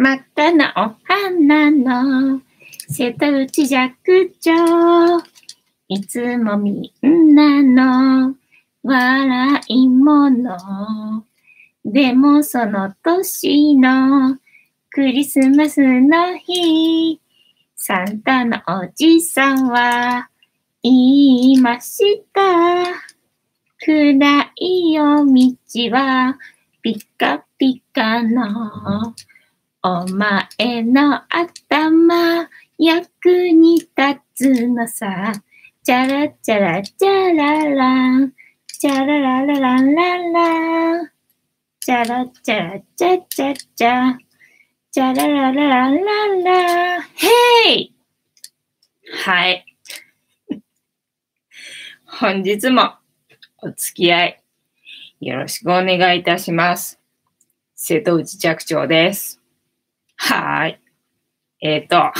真っ赤なお花の瀬戸内寂聴。いつもみんなの笑い物。でもその年のクリスマスの日、サンタのおじさんは言いました。暗い夜道はピカピカのお前の頭役に立つのさ。チャラチャラチャララン。チャラララランララン。チャラチャラチャチャチャ。チャラララランララヘイはい。本日もお付き合いよろしくお願いいたします。瀬戸内寂聴です。はい。えっ、ー、と、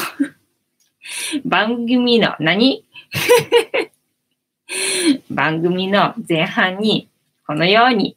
番組の何？番組の前半にこのように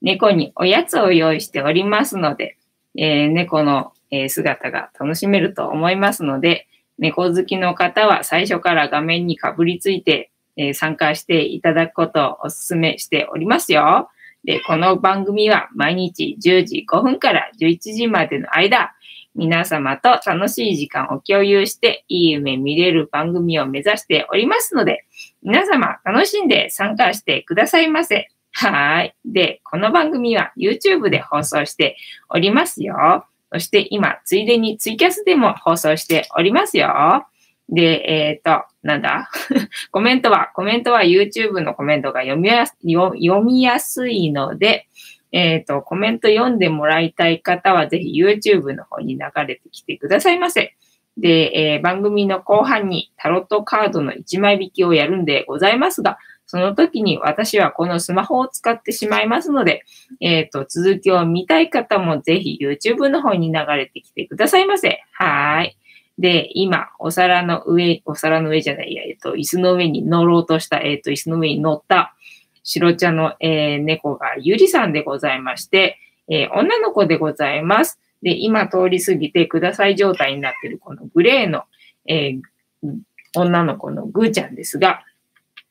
猫におやつを用意しておりますので、えー、猫の、姿が楽しめると思いますので、猫好きの方は最初から画面にかぶりついて、え参加していただくことをお勧めしておりますよ。で、この番組は毎日10時5分から11時までの間、皆様と楽しい時間を共有して、いい夢見れる番組を目指しておりますので、皆様楽しんで参加してくださいませ。はい。で、この番組は YouTube で放送しておりますよ。そして今、ついでにツイキャスでも放送しておりますよ。で、えっ、ー、と、なんだ？コメントは、コメントは YouTube のコメントが読みやす読みやすいので、えっ、ー、と、コメント読んでもらいたい方は、ぜひ YouTube の方に流れてきてくださいませ。で、えー、番組の後半にタロットカードの1枚引きをやるんでございますが、その時に私はこのスマホを使ってしまいますので、えっ、ー、と、続きを見たい方もぜひ YouTube の方に流れてきてくださいませ。はい。で、今、お皿の上、お皿の上じゃないや、えっ、ー、と、椅子の上に乗ろうとした、えっ、ー、と、椅子の上に乗った、白茶の、えー、猫がゆりさんでございまして、えー、女の子でございます。で、今通り過ぎてください状態になっているこのグレーの、えー、女の子のぐーちゃんですが、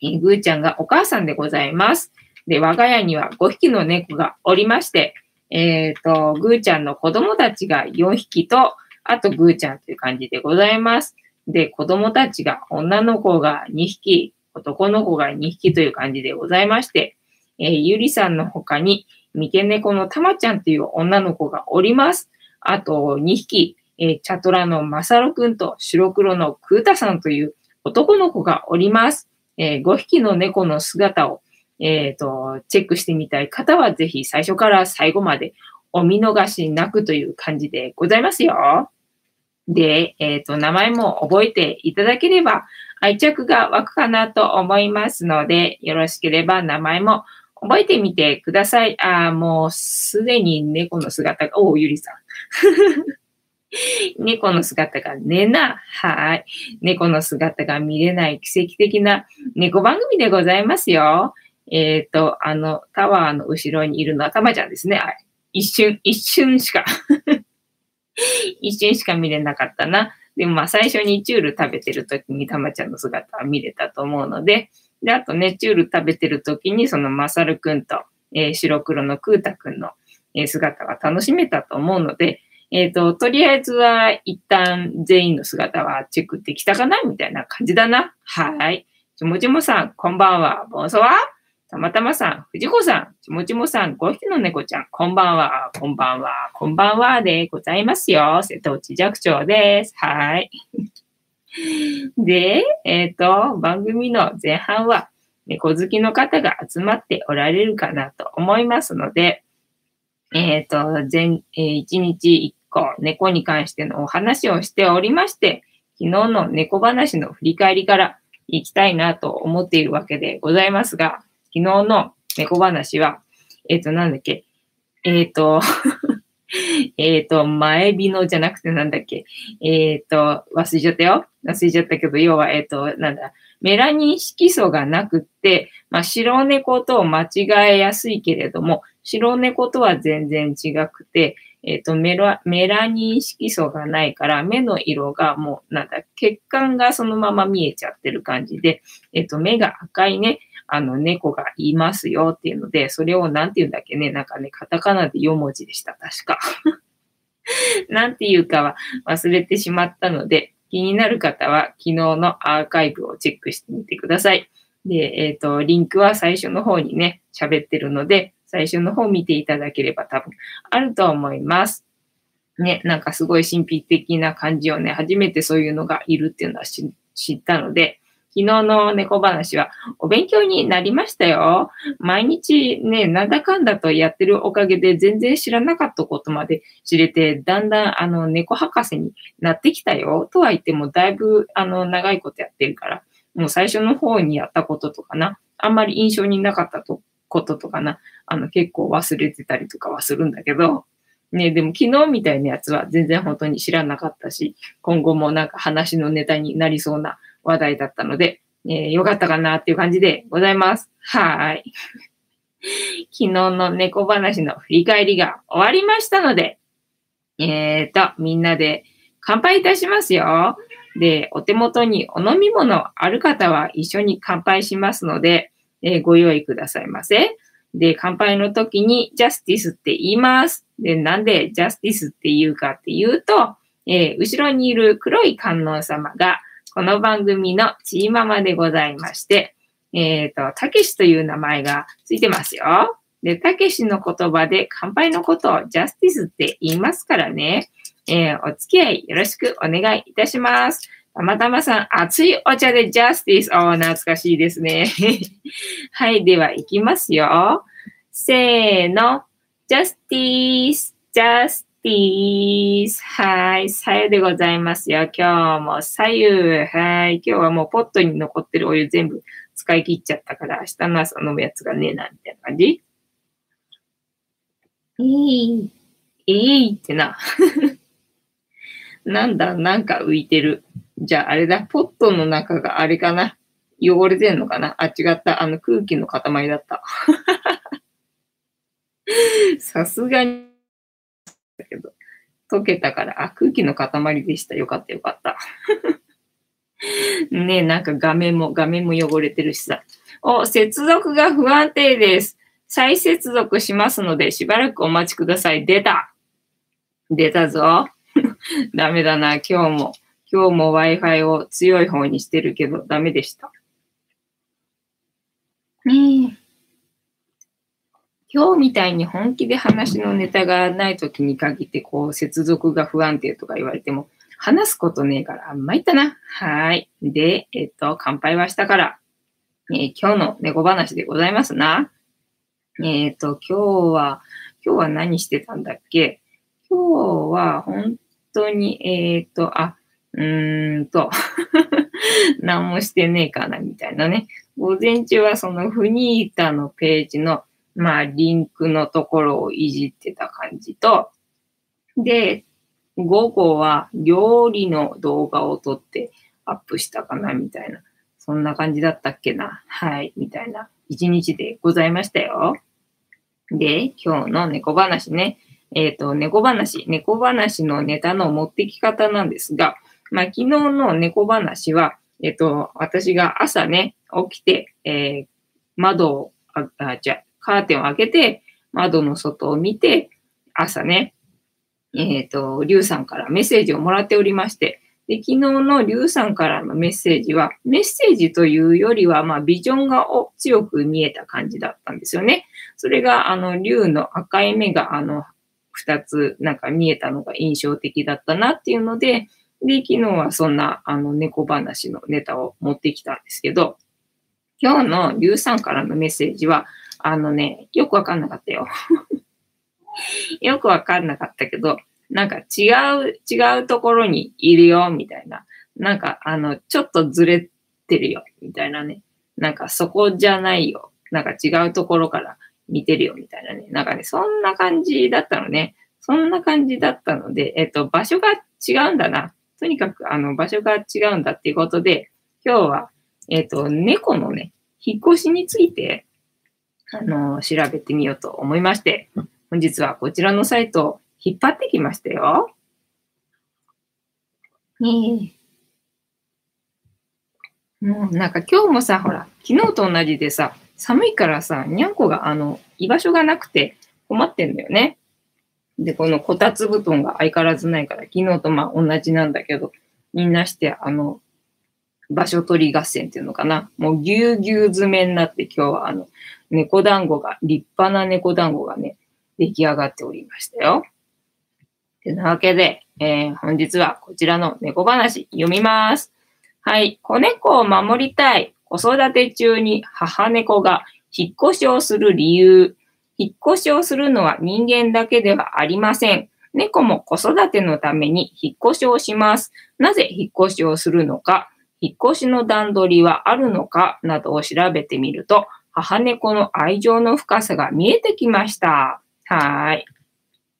えー、ぐーちゃんがお母さんでございます。で、我が家には5匹の猫がおりまして、えっ、ー、と、ぐーちゃんの子供たちが4匹と、あとぐーちゃんという感じでございます。で、子供たちが女の子が2匹、男の子が2匹という感じでございまして、えー、ゆりさんの他に、三毛猫のたまちゃんという女の子がおります。あと2匹、えー、チャトラのまさるくんと白黒のクータさんという男の子がおります。えー、5匹の猫の姿を、えっ、ー、と、チェックしてみたい方は、ぜひ最初から最後までお見逃しなくという感じでございますよ。で、えっ、ー、と、名前も覚えていただければ愛着が湧くかなと思いますので、よろしければ名前も覚えてみてください。ああもうすでに猫の姿が、おう、ゆりさん。猫の姿がねな。はい。猫の姿が見れない奇跡的な猫番組でございますよ。えっ、ー、と、あの、タワーの後ろにいるのはたまちゃんですね。一瞬、一瞬しか 一瞬しか見れなかったな。でもまあ最初にチュール食べてる時にたまちゃんの姿は見れたと思うので、で、あとね、チュール食べてる時にそのマサルくんと、えー、白黒のクータくんの、え、姿が楽しめたと思うので、えっ、ー、と、とりあえずは一旦全員の姿はチェックできたかな？みたいな感じだな。はい。ちもちもさん、こんばんは。ボンソワたまたまさん、藤子さん、ちもちもさん、5匹の猫ちゃん、こんばんは、こんばんは、こんばんはでございますよ。瀬戸内寂聴です。はい。で、えっ、ー、と、番組の前半は、猫好きの方が集まっておられるかなと思いますので、えっ、ー、と、前、えー、1日1個、猫に関してのお話をしておりまして、昨日の猫話の振り返りから行きたいなと思っているわけでございますが、昨日の猫話は、えっ、ー、と、なんだっけ、えっ、ー、とえっと、前日のじゃなくてなんだっけ、えっ、ー、と、忘れちゃったよ。忘れちゃったけど、要は、えっ、と、なんだ、メラニン色素がなくって、まあ、白猫と間違えやすいけれども、白猫とは全然違くて、えっ、とメラ、メラニン色素がないから、目の色がもう、なんだ、血管がそのまま見えちゃってる感じで、えっ、と、目が赤いね、あの、猫がいますよっていうので、それをなんて言うんだっけね、なんかね、カタカナで4文字でした、確か。なんていうかは忘れてしまったので、気になる方は昨日のアーカイブをチェックしてみてください。で、えっ、と、リンクは最初の方にね、喋ってるので、最初の方見ていただければ多分あると思います。ね、なんかすごい神秘的な感じをね、初めてそういうのがいるっていうのは知ったので、昨日の猫話はお勉強になりましたよ。毎日ね、なんだかんだとやってるおかげで全然知らなかったことまで知れて、だんだんあの猫博士になってきたよ。とは言ってもだいぶあの長いことやってるから、もう最初の方にやったこととかな、あんまり印象になかったとこととかな、あの結構忘れてたりとかはするんだけど、ね、でも昨日みたいなやつは全然本当に知らなかったし、今後もなんか話のネタになりそうな話題だったので、えー、よかったかなっていう感じでございます。はい。昨日の猫話の振り返りが終わりましたので、えーと、みんなで乾杯いたしますよ。で、お手元にお飲み物ある方は一緒に乾杯しますので、えーご用意くださいませ。で、乾杯の時にジャスティスって言います。で、なんでジャスティスって言うかっていうと、えー後ろにいる黒い観音様が、この番組のチーママでございまして、えっ、と、たけしという名前がついてますよ。で、たけしの言葉で乾杯のことをジャスティスって言いますからね。えーお付き合いよろしくお願いいたします。たまたまさん、熱いお茶でジャスティス。おー、懐かしいですね。はい、では行きますよ。せーの。ジャスティス、ジャスティス。はい、さゆでございますよ。今日もさゆ。はい、今日はもうポットに残ってるお湯全部使い切っちゃったから、明日の朝飲むやつがねえな、みたいな感じ？えい、えいってな。なんだ、なんか浮いてる。じゃあ、あれだ、ポットの中があれかな？汚れてんのかな？あ、違った。あの空気の塊だった。さすがに、だけど、溶けたから、あ、空気の塊でした。よかったよかった。ねえ、なんか画面も、画面も汚れてるしさ。お、接続が不安定です。再接続しますので、しばらくお待ちください。出た。出たぞ。ダメだな、今日も。今日も Wi-Fi を強い方にしてるけど、ダメでした。ねえ。今日みたいに本気で話のネタがない時に限って、こう、接続が不安定とか言われても、話すことねえから、あんまいったな。はい。で、えっと、乾杯はしたから、えー今日の猫話でございますな。えっと、今日は、今日は何してたんだっけ？今日は本当に、えっと、あ、うーんと、何もしてねえかな、みたいなね。午前中はそのフニータのページの、まあ、リンクのところをいじってた感じと、で、午後は料理の動画を撮ってアップしたかな、みたいな。そんな感じだったっけな。はい、みたいな一日でございましたよ。で、今日の猫話ね。えっ、と、猫話、猫話のネタの持ってき方なんですが、まあ、昨日の猫話は、えっ、と、私が朝ね、起きて、えー窓を、あ、あじゃあカーテンを開けて、窓の外を見て、朝ね、えっ、と、リュウさんからメッセージをもらっておりまして、で、昨日のリュウさんからのメッセージは、メッセージというよりは、まあ、ビジョンがお強く見えた感じだったんですよね。それが、あの、リュウの赤い目が、あの、二つ、なんか見えたのが印象的だったなっていうので、で、昨日はそんな、あの、猫話のネタを持ってきたんですけど、今日のリュウさんからのメッセージは、あのね、よくわかんなかったよ。よくわかんなかったけど、なんか違う、違うところにいるよ、みたいな。なんか、あの、ちょっとずれてるよ、みたいなね。なんかそこじゃないよ。なんか違うところから見てるよ、みたいなね。なんかね、そんな感じだったのね。そんな感じだったので、えっと、場所が違うんだな。とにかく、あの、場所が違うんだっていうことで、今日は、えっと、猫のね、引っ越しについて、あの、調べてみようと思いまして、本日はこちらのサイトを引っ張ってきましたよ。ねえ。もうなんか今日もさ、ほら、昨日と同じでさ、寒いからさ、にゃんこがあの、居場所がなくて困ってんだよね。で、このこたつ布団が相変わらずないから、昨日とまあ同じなんだけど、みんなして、あの、場所取り合戦っていうのかな。もうぎゅうぎゅう詰めになって今日はあの、猫団子が、立派な猫団子がね、出来上がっておりましたよ。てなわけで、えー、本日はこちらの猫話読みます。はい。子猫を守りたい。子育て中に母猫が引っ越しをする理由。引っ越しをするのは人間だけではありません。猫も子育てのために引っ越しをします。なぜ引っ越しをするのか、引っ越しの段取りはあるのか？などを調べてみると、母猫の愛情の深さが見えてきました。はい。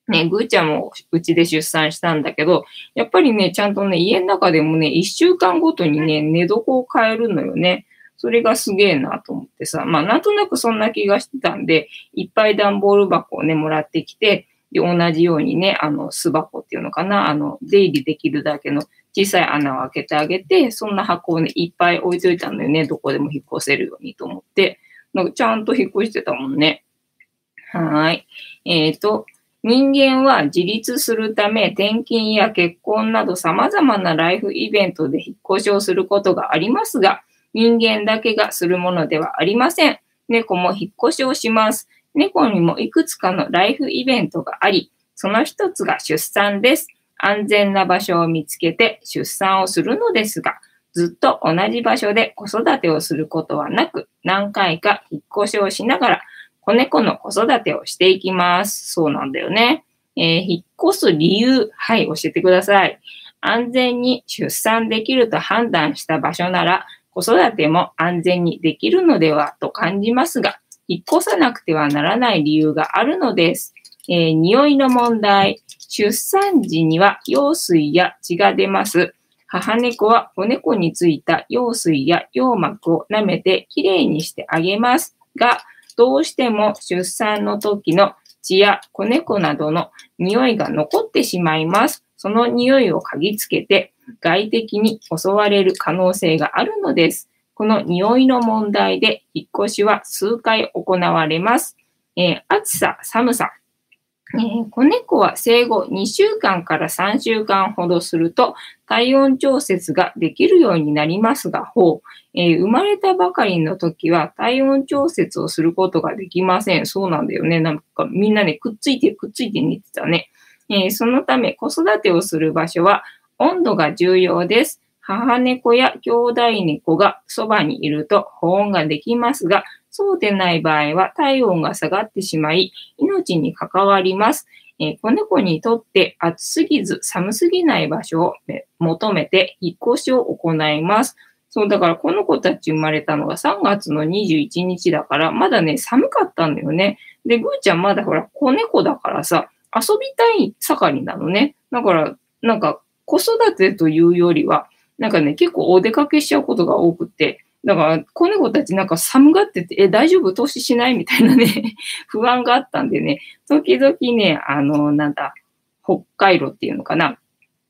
ね、ぐーちゃんもうちで出産したんだけど、やっぱりね、ちゃんとね、家の中でもね、一週間ごとにね、寝床を変えるのよね。それがすげえなと思ってさ、まあなんとなくそんな気がしてたんで、いっぱい段ボール箱をね、もらってきて、で、同じようにね、あの、巣箱っていうのかな、あの、出入りできるだけの小さい穴を開けてあげて、そんな箱をね、いっぱい置いといたんだよね、どこでも引っ越せるようにと思って。なんかちゃんと引っ越してたもんね。はい。えっ、ー、と、人間は自立するため転勤や結婚など様々なライフイベントで引っ越しをすることがありますが、人間だけがするものではありません。猫も引っ越しをします。猫にもいくつかのライフイベントがあり、その一つが出産です。安全な場所を見つけて出産をするのですが、ずっと同じ場所で子育てをすることはなく、何回か引っ越しをしながら子猫の子育てをしていきます。そうなんだよね。えー、引っ越す理由、はい、教えてください。安全に出産できると判断した場所なら、子育ても安全にできるのではと感じますが、引っ越さなくてはならない理由があるのです。えー、匂いの問題。出産時には羊水や血が出ます。母猫は子猫についた羊水や羊膜を舐めてきれいにしてあげますが、どうしても出産の時の血や子猫などの匂いが残ってしまいます。その匂いを嗅ぎつけて外敵に襲われる可能性があるのです。この匂いの問題で引っ越しは数回行われます。えー、暑さ、寒さ、えー、子猫は生後2週間から3週間ほどすると体温調節ができるようになりますが、ほう、えー、生まれたばかりの時は体温調節をすることができません。そうなんだよね。なんかみんなね、くっついてくっついて寝てたね。えー、そのため子育てをする場所は温度が重要です。母猫や兄弟猫がそばにいると保温ができますが、そうでない場合は体温が下がってしまい、命に関わります。え、子猫にとって暑すぎず寒すぎない場所を求めて引っ越しを行います。そう、だからこの子たち生まれたのが3月の21日だから、まだね、寒かったんだよね。で、ぐーちゃんまだほら、子猫だからさ、遊びたい盛りなのね。だから、なんか、子育てというよりは、なんかね、結構お出かけしちゃうことが多くて、だから、子猫たちなんか寒がってて、え、大丈夫？投資しない？みたいなね 不安があったんでね、時々ね、あの、なんだ、北海道っていうのかな。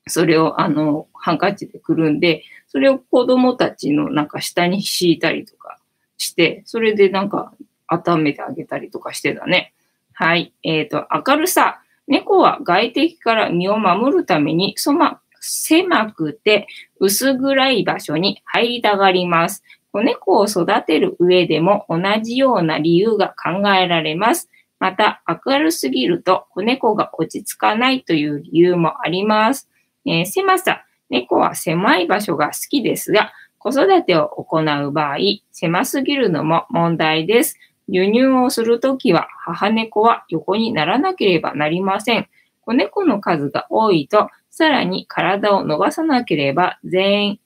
それを、あの、ハンカチでくるんで、それを子供たちのなんか下に敷いたりとかして、それでなんか温めてあげたりとかしてたね。はい。えっ、ー、と、明るさ。猫は外敵から身を守るために、そま、狭くて薄暗い場所に入りたがります。子猫を育てる上でも同じような理由が考えられます。また、明るすぎると子猫が落ち着かないという理由もあります。えー、狭さ。猫は狭い場所が好きですが、子育てを行う場合、狭すぎるのも問題です。輸入をするときは、母猫は横にならなければなりません。子猫の数が多いと、さらに体を伸ばさなければ全員、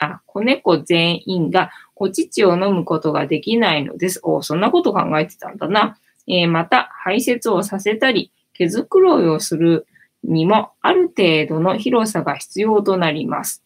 あ、子猫全員がお乳を飲むことができないのです。おそんなこと考えてたんだな。えー、また、排泄をさせたり、毛づくろいをするにも、ある程度の広さが必要となります。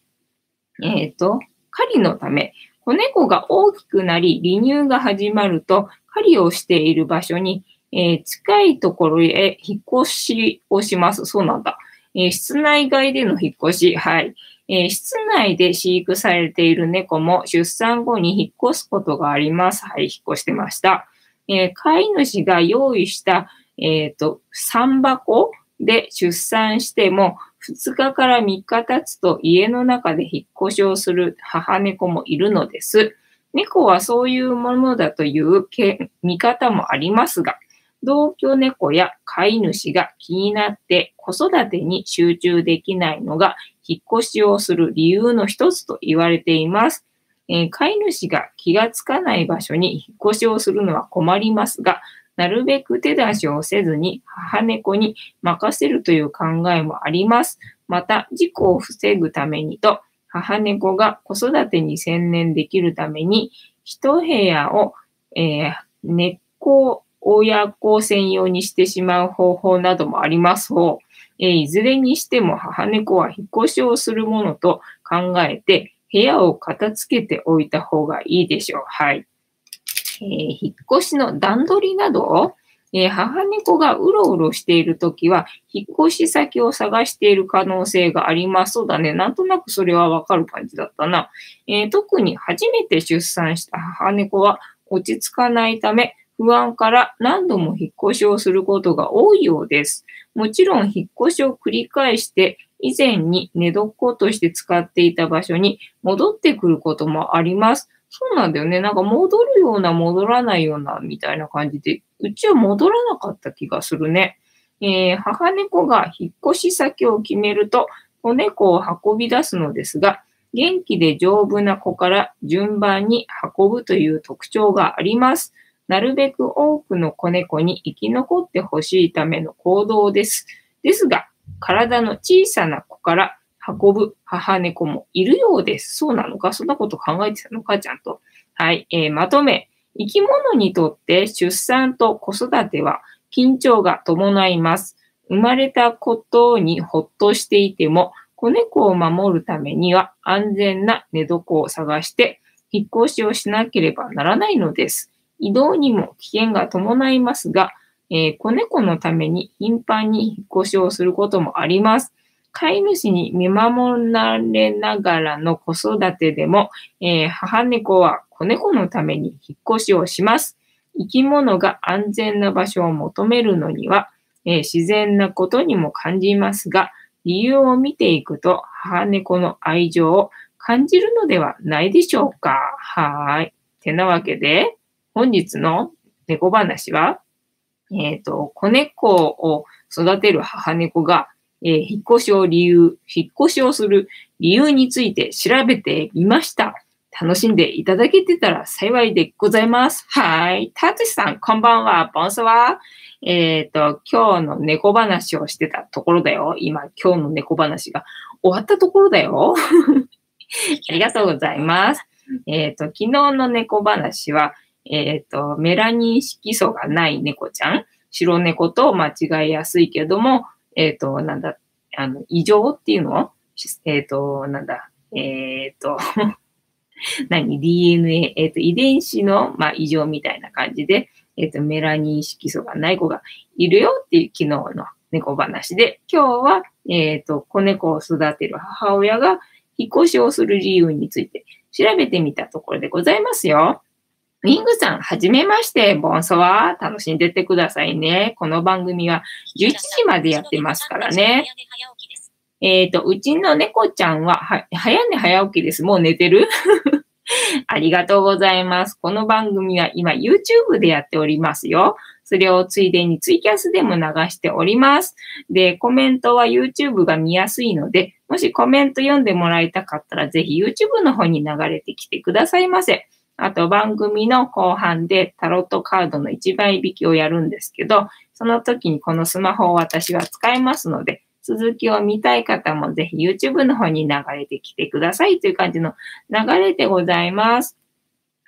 えっ、ー、と、狩りのため、子猫が大きくなり、離乳が始まると、狩りをしている場所に、えー、近いところへ引っ越しをします。そうなんだ。え、室内外での引っ越し。はい。えー、室内で飼育されている猫も出産後に引っ越すことがあります。はい、引っ越してました。えー、飼い主が用意した、えっ、ー、と、3箱で出産しても、2日から3日経つと家の中で引っ越しをする母猫もいるのです。猫はそういうものだという見方もありますが、同居猫や飼い主が気になって子育てに集中できないのが引っ越しをする理由の一つと言われています。えー、飼い主が気がつかない場所に引っ越しをするのは困りますが、なるべく手出しをせずに母猫に任せるという考えもあります。また、事故を防ぐためにと、母猫が子育てに専念できるために、一部屋を、えー、根っこ親子専用にしてしまう方法などもあります、え、いずれにしても母猫は引っ越しをするものと考えて、部屋を片付けておいた方がいいでしょう。はい。えー、引っ越しの段取りなどえー、母猫がうろうろしているときは、引っ越し先を探している可能性があります。そうだね。なんとなくそれはわかる感じだったな。えー、特に初めて出産した母猫は落ち着かないため、不安から何度も引っ越しをすることが多いようです。もちろん引っ越しを繰り返して以前に寝床として使っていた場所に戻ってくることもあります。そうなんだよね。なんか戻るような戻らないようなみたいな感じで、うちは戻らなかった気がするね。えー、母猫が引っ越し先を決めると子猫を運び出すのですが、元気で丈夫な子から順番に運ぶという特徴があります。なるべく多くの子猫に生き残ってほしいための行動です。ですが、体の小さな子から運ぶ母猫もいるようです。そうなのか？そんなこと考えてたのか？ちゃんと。はい。えー、まとめ。生き物にとって出産と子育ては緊張が伴います。生まれたことにほっとしていても、子猫を守るためには安全な寝床を探して引っ越しをしなければならないのです。移動にも危険が伴いますが、えー、子猫のために頻繁に引っ越しをすることもあります。飼い主に見守られながらの子育てでも、えー、母猫は子猫のために引っ越しをします。生き物が安全な場所を求めるのには、えー、自然なことにも感じますが、理由を見ていくと母猫の愛情を感じるのではないでしょうか。はい。てなわけで、本日の猫話は、えっ、ー、と、子猫を育てる母猫が、えー、引っ越しを理由、引っ越しをする理由について調べてみました。楽しんでいただけてたら幸いでございます。はい。たつしさん、こんばんは。ボンスは。えっ、ー、と、今日の猫話をしてたところだよ。今、今日の猫話が終わったところだよ。ありがとうございます。えっ、ー、と、昨日の猫話は、えっ、ー、と、メラニン色素がない猫ちゃん、白猫と間違いやすいけども、えっ、ー、と、なんだ、あの、異常っていうの？えっ、ー、と、なんだ、えっ、と、何 ?DNA、えっ、と、遺伝子の、まあ、異常みたいな感じで、えっ、と、メラニン色素がない子がいるよっていう昨日の猫話で、今日は、えっ、と、子猫を育てる母親が引っ越しをする理由について調べてみたところでございますよ。ウィングさん、はじめまして、ボンソワ楽しんでってくださいね。この番組は11時までやってますからね。えっ、ー、と、うちの猫ちゃんは、は、早寝早起きです。もう寝てる？ありがとうございます。この番組は今 YouTube でやっておりますよ。それをついでにツイキャスでも流しております。で、コメントは YouTube が見やすいので、もしコメント読んでもらいたかったら、ぜひ YouTube の方に流れてきてくださいませ。あと番組の後半でタロットカードの一番引きをやるんですけど、その時にこのスマホを私は使いますので、続きを見たい方もぜひ YouTube の方に流れてきてくださいという感じの流れでございます。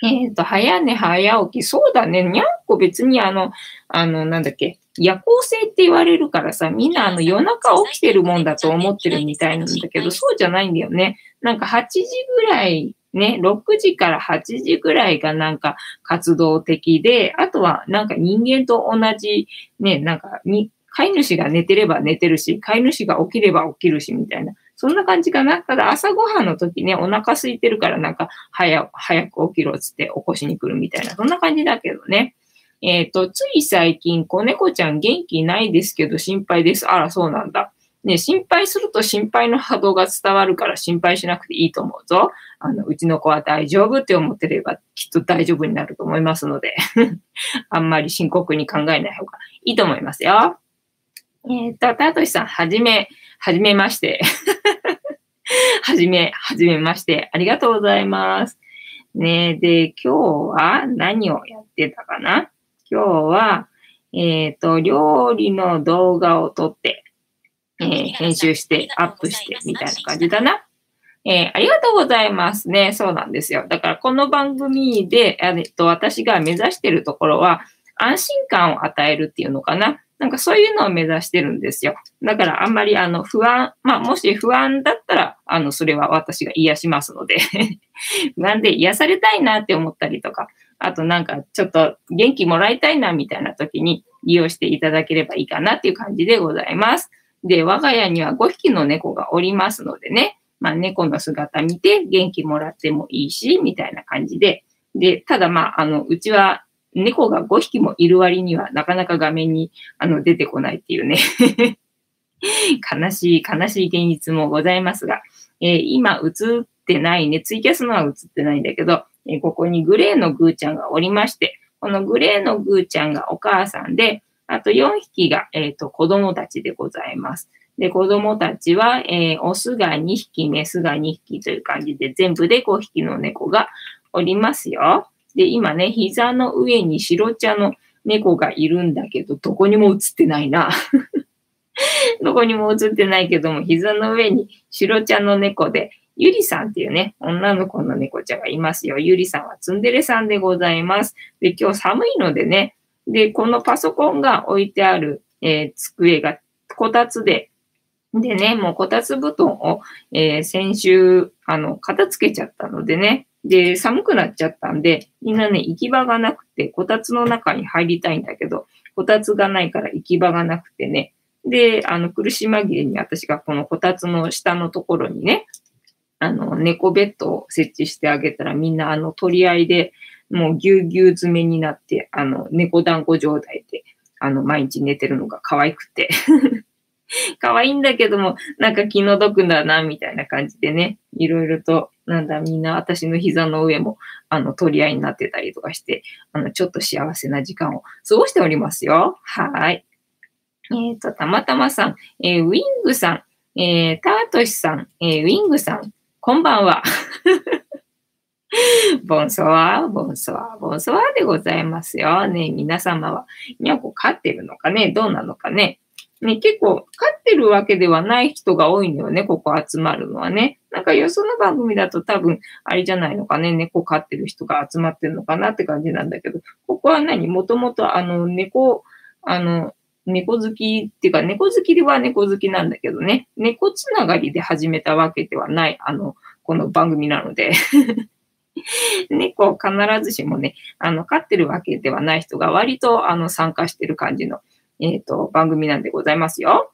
えっ、ー、と、早寝早起き。そうだね。にゃんこ別にあの、あの、なんだっけ。夜行性って言われるからさ、みんなあの夜中起きてるもんだと思ってるみたいなんだけど、そうじゃないんだよね。なんか8時ぐらいね、6時から8時ぐらいがなんか活動的で、あとはなんか人間と同じ、ね、なんかに、飼い主が寝てれば寝てるし、飼い主が起きれば起きるし、みたいな。そんな感じかな。ただ朝ごはんの時ね、お腹空いてるからなんか早、早く起きろっつって起こしに来るみたいな。そんな感じだけどね。えっ、ー、と、つい最近、子猫ちゃん元気ないですけど心配です。あら、そうなんだ。ね、心配すると心配の波動が伝わるから心配しなくていいと思うぞ。あの、うちの子は大丈夫って思ってればきっと大丈夫になると思いますので あんまり深刻に考えない方がいいと思いますよ。えっ、と、タトシさん、はじめ、はじめまして はじめ、はじめまして。ありがとうございます。ねで、今日は何をやってたかな？今日は、えっ、ー、と、料理の動画を撮って、えー、編集してアップしてみたいな感じだな。えー、ありがとうございますね。そうなんですよ。だからこの番組で、えっと、私が目指してるところは、安心感を与えるっていうのかな。なんかそういうのを目指してるんですよ。だからあんまりあの不安、まあもし不安だったら、あのそれは私が癒しますので 不安で癒されたいなって思ったりとか、あとなんかちょっと元気もらいたいなみたいな時に利用していただければいいかなっていう感じでございます。で、我が家には5匹の猫がおりますのでね、まあ猫の姿見て元気もらってもいいし、みたいな感じで。で、ただまあ、あの、うちは猫が5匹もいる割にはなかなか画面にあの出てこないっていうね。悲しい、悲しい現実もございますが、えー、今映ってないね、ツイキャスのは映ってないんだけど、えー、ここにグレーのグーちゃんがおりまして、このグレーのグーちゃんがお母さんで、あと4匹が、えっ、ー、と、子供たちでございます。で、子供たちは、えー、オスが2匹、メスが2匹という感じで、全部で5匹の猫がおりますよ。で、今ね、膝の上に白茶の猫がいるんだけど、どこにも映ってないな。どこにも映ってないけども、膝の上に白茶の猫で、ゆりさんっていうね、女の子の猫ちゃんがいますよ。ゆりさんはツンデレさんでございます。で、今日寒いのでね、で、このパソコンが置いてある、えー、机がこたつで、でね、もうこたつ布団を、えー、先週、あの、片付けちゃったのでね、で、寒くなっちゃったんで、みんなね、行き場がなくて、こたつの中に入りたいんだけど、こたつがないから行き場がなくてね、で、あの、苦し紛れに私がこのこたつの下のところにね、あの、猫ベッドを設置してあげたらみんなあの取り合いで、もうぎゅうぎゅう詰めになって、あの、猫団子状態で、あの、毎日寝てるのが可愛くて 可愛いんだけども、なんか気の毒だな、みたいな感じでね、いろいろと、なんだ、みんな私の膝の上も、あの、取り合いになってたりとかして、あの、ちょっと幸せな時間を過ごしておりますよ。はい。えっ、ー、と、たまたまさん、えー、ウィングさん、えー、タートシさん、えー、ウィングさん、こんばんは。ボンソワー、ボンソワー、ボンソワーでございますよ。ね、皆様は、にゃんこ飼ってるのかね？どうなのかね？ね、結構、飼ってるわけではない人が多いのよね、ここ集まるのはね。なんかよその番組だと多分、あれじゃないのかね、猫飼ってる人が集まってるのかなって感じなんだけど、ここは何？もともとあの、猫、あの、猫好きっていうか、猫好きでは猫好きなんだけどね、猫つながりで始めたわけではない、あの、この番組なので。猫を必ずしもね、あの、飼ってるわけではない人が割とあの参加してる感じの、えっ、ー、と、番組なんでございますよ。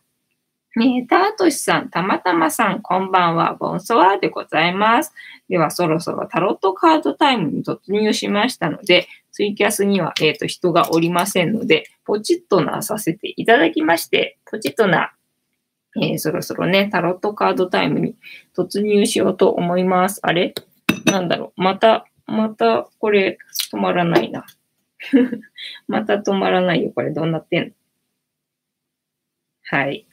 えー、タートシさん、たまたまさん、こんばんは、ボンソワでございます。では、そろそろタロットカードタイムに突入しましたので、ツイキャスには、えっ、ー、と、人がおりませんので、ポチッとなさせていただきまして、ポチッとな、えー、そろそろね、タロットカードタイムに突入しようと思います。あれ？なんだろう。また、また、これ、止まらないな。また止まらないよ。これ、どうなってんの？はい。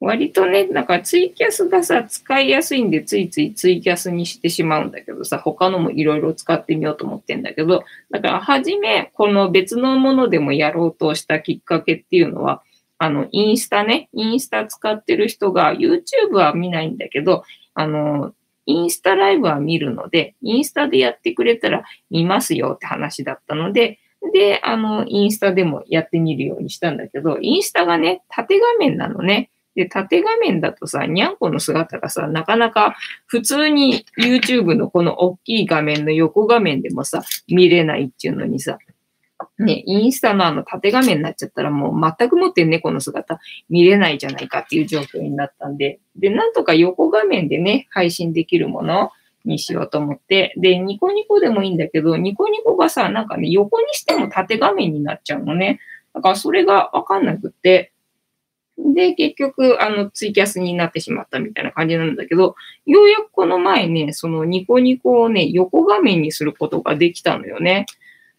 割とね、なんかツイキャスがさ、使いやすいんで、ついついツイキャスにしてしまうんだけどさ、他のもいろいろ使ってみようと思ってんだけど、だから、はじめ、この別のものでもやろうとしたきっかけっていうのは、あの、インスタね、インスタ使ってる人が、YouTube は見ないんだけど、あの、インスタライブは見るので、インスタでやってくれたら見ますよって話だったので、で、あの、インスタでもやってみるようにしたんだけど、インスタがね、縦画面なのね。で、縦画面だとさ、にゃんこの姿がさ、なかなか普通に YouTube のこの大きい画面の横画面でもさ、見れないっていうのにさ、ね、インスタのあの縦画面になっちゃったらもう全くもって猫の姿見れないじゃないかっていう状況になったんで、で、なんとか横画面でね、配信できるものにしようと思って、で、ニコニコでもいいんだけど、ニコニコがさ、なんかね、横にしても縦画面になっちゃうのね。だからそれがわかんなくって、で、結局、あの、ツイキャスになってしまったみたいな感じなんだけど、ようやくこの前ね、そのニコニコをね、横画面にすることができたのよね。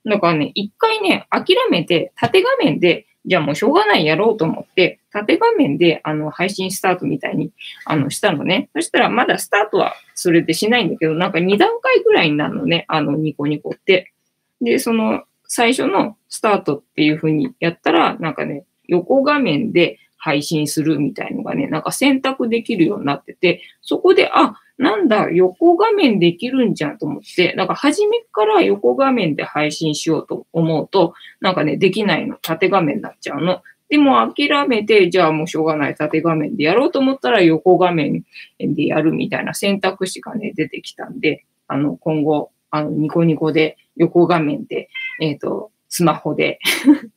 だからね、一回ね、諦めて、縦画面で、じゃあもうしょうがないやろうと思って、縦画面で、あの、配信スタートみたいに、あの、したのね。そしたら、まだスタートはそれでしないんだけど、なんか2段階ぐらいになるのね、あの、ニコニコって。で、その、最初のスタートっていう風にやったら、なんかね、横画面で配信するみたいのがね、なんか選択できるようになってて、そこで、あ、なんだ、横画面できるんじゃんと思って、なんか初めから横画面で配信しようと思うと、なんかね、できないの。縦画面になっちゃうの。でも諦めて、じゃあもうしょうがない縦画面でやろうと思ったら横画面でやるみたいな選択肢がね、出てきたんで、あの、今後、あの、ニコニコで横画面で、えっ、ー、と、スマホで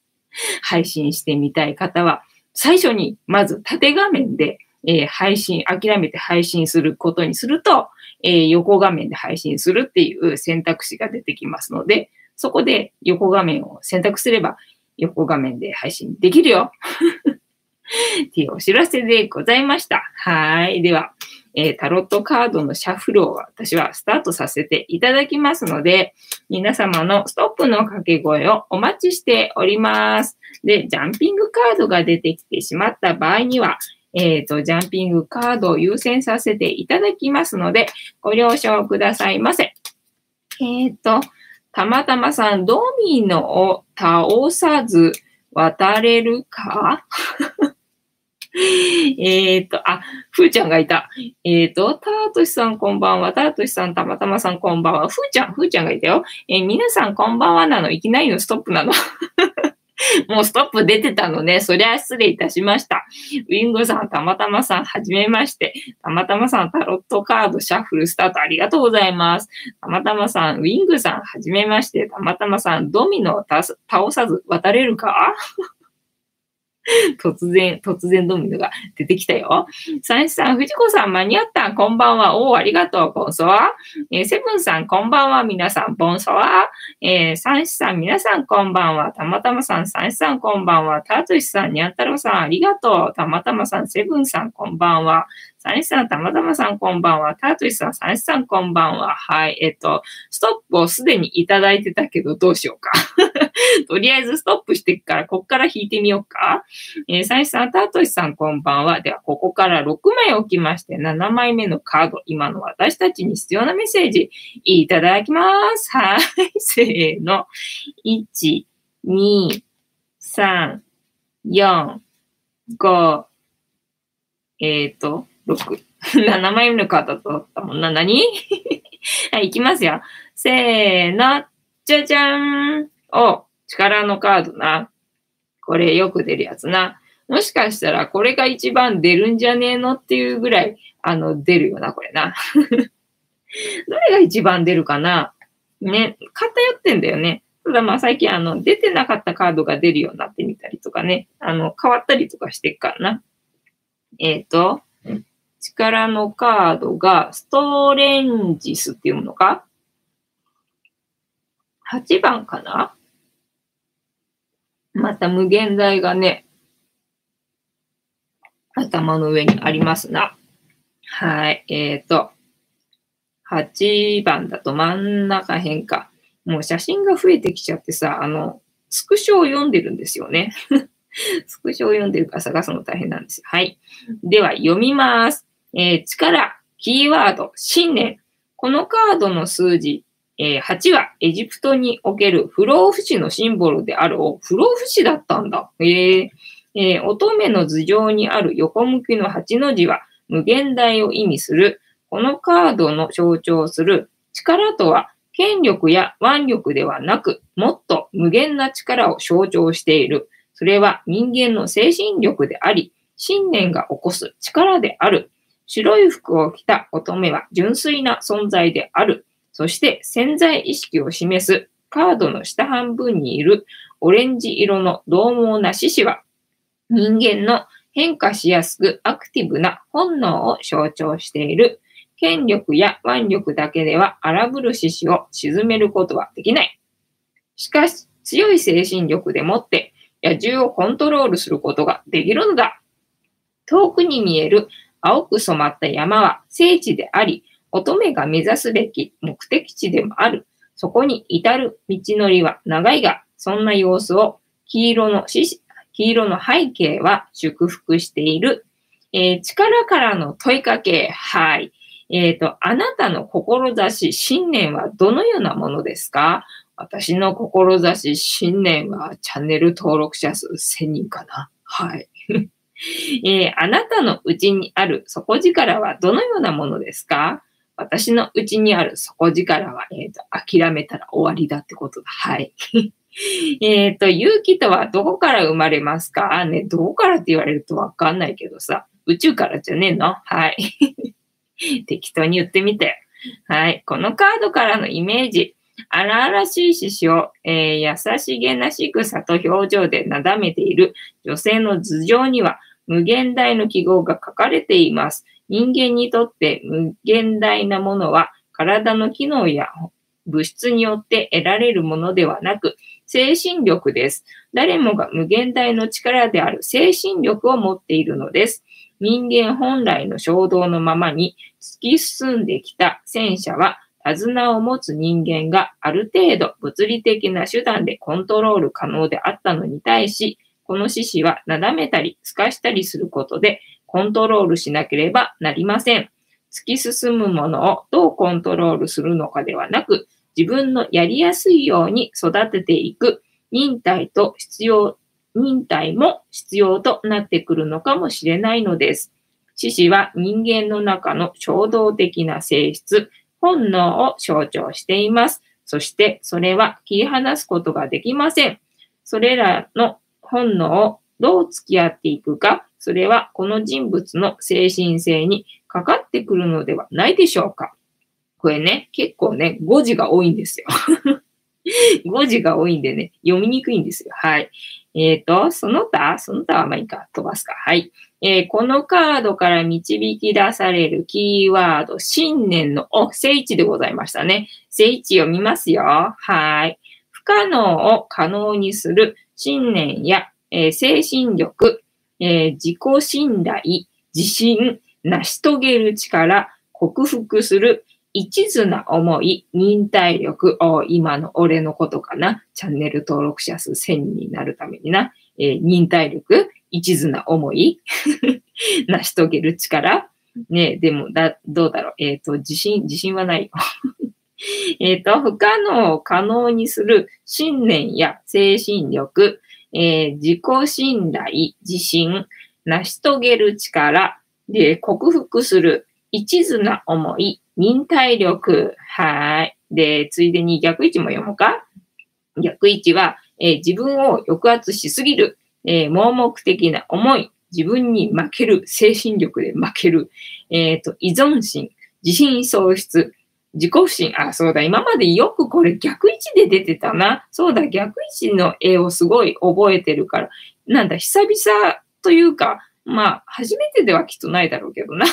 配信してみたい方は、最初にまず縦画面でえー、配信、諦めて配信することにすると、えー、横画面で配信するっていう選択肢が出てきますので、そこで横画面を選択すれば、横画面で配信できるよ っていうお知らせでございました。はい。では、えー、タロットカードのシャッフルを私はスタートさせていただきますので、皆様のストップの掛け声をお待ちしております。で、ジャンピングカードが出てきてしまった場合には、えっ、ー、と、ジャンピングカードを優先させていただきますので、ご了承くださいませ。えっ、ー、と、たまたまさん、ドミノを倒さず渡れるか？えっと、あ、ふーちゃんがいた。えっ、ー、と、たーとしさんこんばんは。たーとしさん、たまたまさんこんばんは。ふーちゃん、ふーちゃんがいたよ。えー、皆さんこんばんはなの？いきなりのストップなの？もうストップ出てたのね。そりゃ失礼いたしました。ウィングさん、たまたまさん、はじめまして。たまたまさん、タロットカード、シャッフル、スタート、ありがとうございます。たまたまさん、ウィングさん、はじめまして。たまたまさん、ドミノを倒さず渡れるか？突然、突然ドミノが出てきたよ。サンシさん、藤子さん、間に合った。こんばんは。おお、ありがとう。ボンソワ。えー、セブンさん、こんばんは。皆さん、ボンソワ。えー、サンシさん、皆さん、こんばんは。たまたまさん、サンシさん、こんばんは。たつしさん、にゃんたろうさん、ありがとう。たまたまさん、セブンさん、こんばんは。サニさん、たまたまさん、こんばんは。タートリさん、サニさん、こんばんは。はい。えっと、ストップをすでにいただいてたけど、どうしようか。とりあえずストップしてから、こっから引いてみようか。えー、サニさん、タートリさん、こんばんは。では、ここから6枚置きまして、7枚目のカード、今の私たちに必要なメッセージ、いただきます。はい。せーの。1、2、3、4、5、えっ、ー、と、6。7枚目のカードだったもんな。何？はい、いきますよ。せーの。じゃじゃーん。お、力のカードな。これよく出るやつな。もしかしたらこれが一番出るんじゃねえのっていうぐらい、あの、出るよな、これな。どれが一番出るかな？ね、偏ってんだよね。ただまあ最近あの、出てなかったカードが出るようになってみたりとかね、あの、変わったりとかしてっからな。えっ、ー、と、力のカードがストレンジスっていうものか ?8 番かな？また無限大がね、頭の上にありますな。はい。えっ、ー、と、8番だと真ん中辺か。もう写真が増えてきちゃってさ、あの、スクショを読んでるんですよね。スクショを読んでるから探すの大変なんです。はい。では、読みます。えー、力、キーワード、信念。このカードの数字、えー、8はエジプトにおける不老不死のシンボルであるを、不老不死だったんだ。えー、えー、乙女の頭上にある横向きの8の字は無限大を意味する。このカードの象徴する力とは、権力や腕力ではなく、もっと無限な力を象徴している。それは人間の精神力であり、信念が起こす力である。白い服を着た乙女は純粋な存在である。そして潜在意識を示すカードの下半分にいるオレンジ色の獰猛な獅子は人間の変化しやすくアクティブな本能を象徴している。権力や腕力だけでは荒ぶる獅子を沈めることはできない。しかし、強い精神力でもって野獣をコントロールすることができるのだ。遠くに見える青く染まった山は聖地であり、乙女が目指すべき目的地でもある。そこに至る道のりは長いが、そんな様子を黄色の黄色の背景は祝福している。えー、力からの問いかけ。はい。えっ、ー、と、あなたの志、信念はどのようなものですか？私の志、信念はチャンネル登録者数1000人かな。はい。えー、あなたのうちにある底力はどのようなものですか？私のうちにある底力は、えっ、ー、と、諦めたら終わりだってことだ。はい。えっと、勇気とはどこから生まれますか？ね、どこからって言われるとわかんないけどさ、宇宙からじゃねえの？はい。適当に言ってみて。はい。このカードからのイメージ。荒々しい獅子を、えー、優しげな仕草と表情でなだめている女性の頭上には無限大の記号が書かれています。人間にとって無限大なものは体の機能や物質によって得られるものではなく、精神力です。誰もが無限大の力である精神力を持っているのです。人間本来の衝動のままに突き進んできた戦車は、手綱を持つ人間がある程度物理的な手段でコントロール可能であったのに対し、この獅子はなだめたり透かしたりすることでコントロールしなければなりません。突き進むものをどうコントロールするのかではなく、自分のやりやすいように育てていく忍耐と必要、忍耐も必要となってくるのかもしれないのです。獅子は人間の中の衝動的な性質、本能を象徴しています。そしてそれは切り離すことができません。それらの本能をどう付き合っていくか、それはこの人物の精神性にかかってくるのではないでしょうか。これね、結構ね、語字が多いんですよ。語字が多いんでね、読みにくいんですよ。はい。えっ、ー、と、その他、その他はまあいいか、飛ばすか。はい。えー、このカードから導き出されるキーワード、信念の、お、聖地でございましたね。聖地を見ますよ。はい。不可能を可能にする信念や、えー、精神力、え自己信頼、自信、成し遂げる力、克服する一途な思い、忍耐力、今の俺のことかな。チャンネル登録者数1000になるためにな。えー、忍耐力、一途な思い、成し遂げる力。ねでも、だ、どうだろう。えっ、ー、と、自信、自信はないよ。えっと、不可能を可能にする信念や精神力、えー、自己信頼、自信、成し遂げる力、で、克服する一途な思い、忍耐力。はい。で、ついでに逆位置も読むか逆位置は、えー、自分を抑圧しすぎる、えー、盲目的な思い、自分に負ける、精神力で負ける、えっ、と、依存心、自信喪失、自己不信。あ、そうだ。今までよくこれ逆位置で出てたな。そうだ。逆位置の絵をすごい覚えてるから。なんだ、久々というか、まあ、初めてではきっとないだろうけどな。